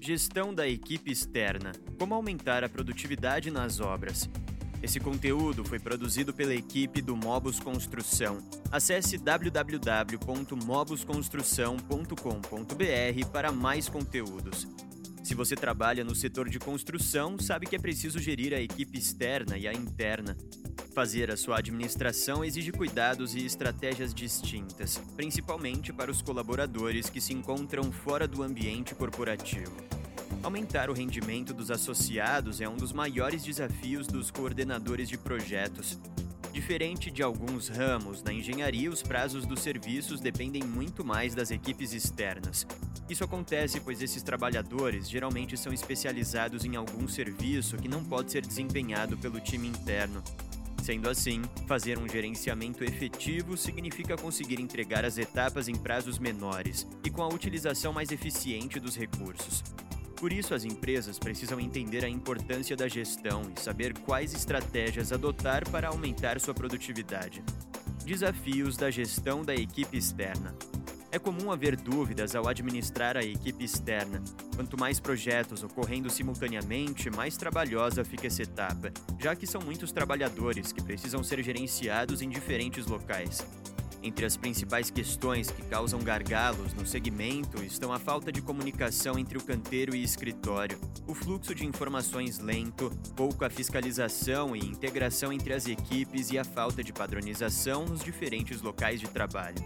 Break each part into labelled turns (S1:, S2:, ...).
S1: Gestão da equipe externa: Como aumentar a produtividade nas obras. Esse conteúdo foi produzido pela equipe do Mobus Construção. Acesse www.mobusconstrução.com.br para mais conteúdos. Se você trabalha no setor de construção, sabe que é preciso gerir a equipe externa e a interna. Fazer a sua administração exige cuidados e estratégias distintas, principalmente para os colaboradores que se encontram fora do ambiente corporativo. Aumentar o rendimento dos associados é um dos maiores desafios dos coordenadores de projetos. Diferente de alguns ramos, na engenharia os prazos dos serviços dependem muito mais das equipes externas. Isso acontece pois esses trabalhadores geralmente são especializados em algum serviço que não pode ser desempenhado pelo time interno. Sendo assim, fazer um gerenciamento efetivo significa conseguir entregar as etapas em prazos menores e com a utilização mais eficiente dos recursos. Por isso, as empresas precisam entender a importância da gestão e saber quais estratégias adotar para aumentar sua produtividade. Desafios da gestão da equipe externa. É comum haver dúvidas ao administrar a equipe externa. Quanto mais projetos ocorrendo simultaneamente, mais trabalhosa fica essa etapa, já que são muitos trabalhadores que precisam ser gerenciados em diferentes locais. Entre as principais questões que causam gargalos no segmento estão a falta de comunicação entre o canteiro e escritório, o fluxo de informações lento, pouca fiscalização e integração entre as equipes e a falta de padronização nos diferentes locais de trabalho.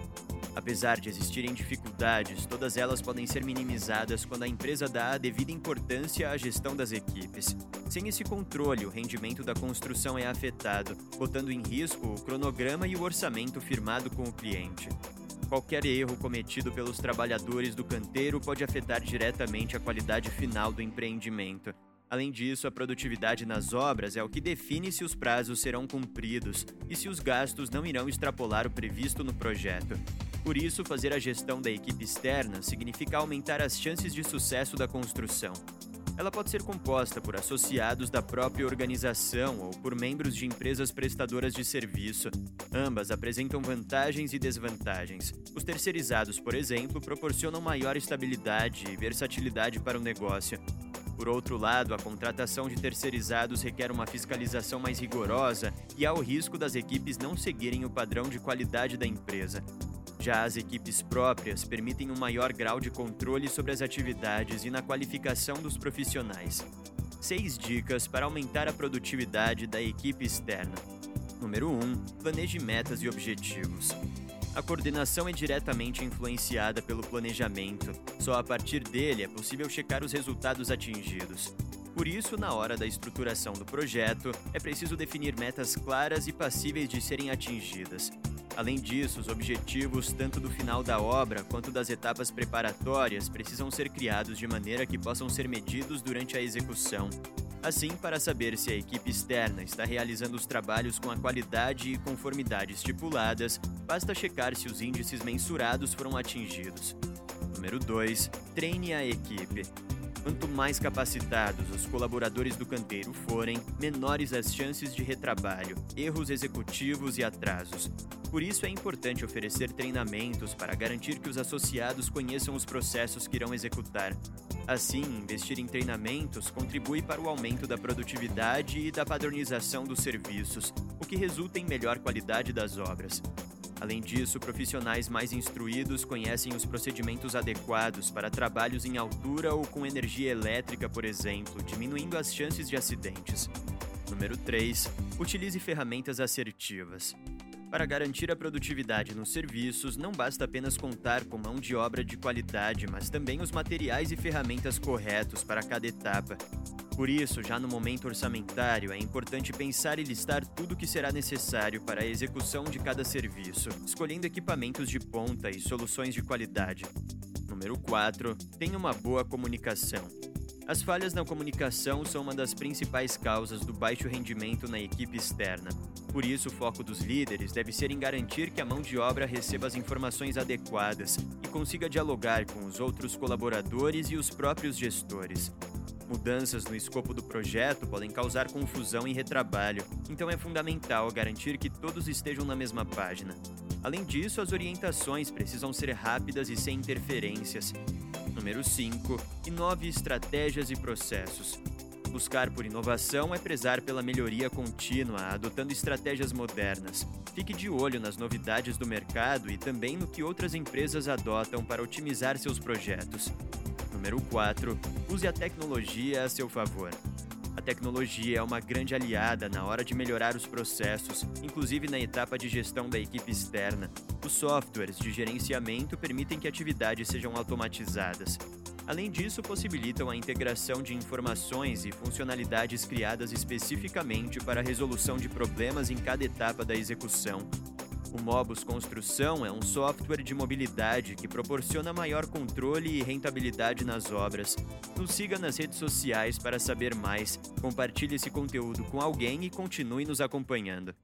S1: Apesar de existirem dificuldades, todas elas podem ser minimizadas quando a empresa dá a devida importância à gestão das equipes. Sem esse controle, o rendimento da construção é afetado, botando em risco o cronograma e o orçamento firmado com o cliente. Qualquer erro cometido pelos trabalhadores do canteiro pode afetar diretamente a qualidade final do empreendimento. Além disso, a produtividade nas obras é o que define se os prazos serão cumpridos e se os gastos não irão extrapolar o previsto no projeto. Por isso, fazer a gestão da equipe externa significa aumentar as chances de sucesso da construção. Ela pode ser composta por associados da própria organização ou por membros de empresas prestadoras de serviço. Ambas apresentam vantagens e desvantagens. Os terceirizados, por exemplo, proporcionam maior estabilidade e versatilidade para o negócio. Por outro lado, a contratação de terceirizados requer uma fiscalização mais rigorosa e há o risco das equipes não seguirem o padrão de qualidade da empresa. Já as equipes próprias permitem um maior grau de controle sobre as atividades e na qualificação dos profissionais. Seis dicas para aumentar a produtividade da equipe externa. Número 1. Um, planeje metas e objetivos. A coordenação é diretamente influenciada pelo planejamento. Só a partir dele é possível checar os resultados atingidos. Por isso, na hora da estruturação do projeto, é preciso definir metas claras e passíveis de serem atingidas. Além disso, os objetivos tanto do final da obra quanto das etapas preparatórias precisam ser criados de maneira que possam ser medidos durante a execução. Assim, para saber se a equipe externa está realizando os trabalhos com a qualidade e conformidade estipuladas, basta checar se os índices mensurados foram atingidos. Número 2. Treine a equipe. Quanto mais capacitados os colaboradores do canteiro forem, menores as chances de retrabalho, erros executivos e atrasos. Por isso é importante oferecer treinamentos para garantir que os associados conheçam os processos que irão executar. Assim, investir em treinamentos contribui para o aumento da produtividade e da padronização dos serviços, o que resulta em melhor qualidade das obras. Além disso, profissionais mais instruídos conhecem os procedimentos adequados para trabalhos em altura ou com energia elétrica, por exemplo, diminuindo as chances de acidentes. Número 3. Utilize ferramentas assertivas. Para garantir a produtividade nos serviços, não basta apenas contar com mão de obra de qualidade, mas também os materiais e ferramentas corretos para cada etapa. Por isso, já no momento orçamentário, é importante pensar e listar tudo o que será necessário para a execução de cada serviço, escolhendo equipamentos de ponta e soluções de qualidade. Número 4. Tenha uma boa comunicação. As falhas na comunicação são uma das principais causas do baixo rendimento na equipe externa. Por isso, o foco dos líderes deve ser em garantir que a mão de obra receba as informações adequadas e consiga dialogar com os outros colaboradores e os próprios gestores. Mudanças no escopo do projeto podem causar confusão e retrabalho, então é fundamental garantir que todos estejam na mesma página. Além disso, as orientações precisam ser rápidas e sem interferências. Número 5. Inove estratégias e processos. Buscar por inovação é prezar pela melhoria contínua, adotando estratégias modernas. Fique de olho nas novidades do mercado e também no que outras empresas adotam para otimizar seus projetos. Número 4. Use a tecnologia a seu favor. A tecnologia é uma grande aliada na hora de melhorar os processos, inclusive na etapa de gestão da equipe externa. Os softwares de gerenciamento permitem que atividades sejam automatizadas. Além disso, possibilitam a integração de informações e funcionalidades criadas especificamente para a resolução de problemas em cada etapa da execução. O Mobus Construção é um software de mobilidade que proporciona maior controle e rentabilidade nas obras. Nos siga nas redes sociais para saber mais, compartilhe esse conteúdo com alguém e continue nos acompanhando.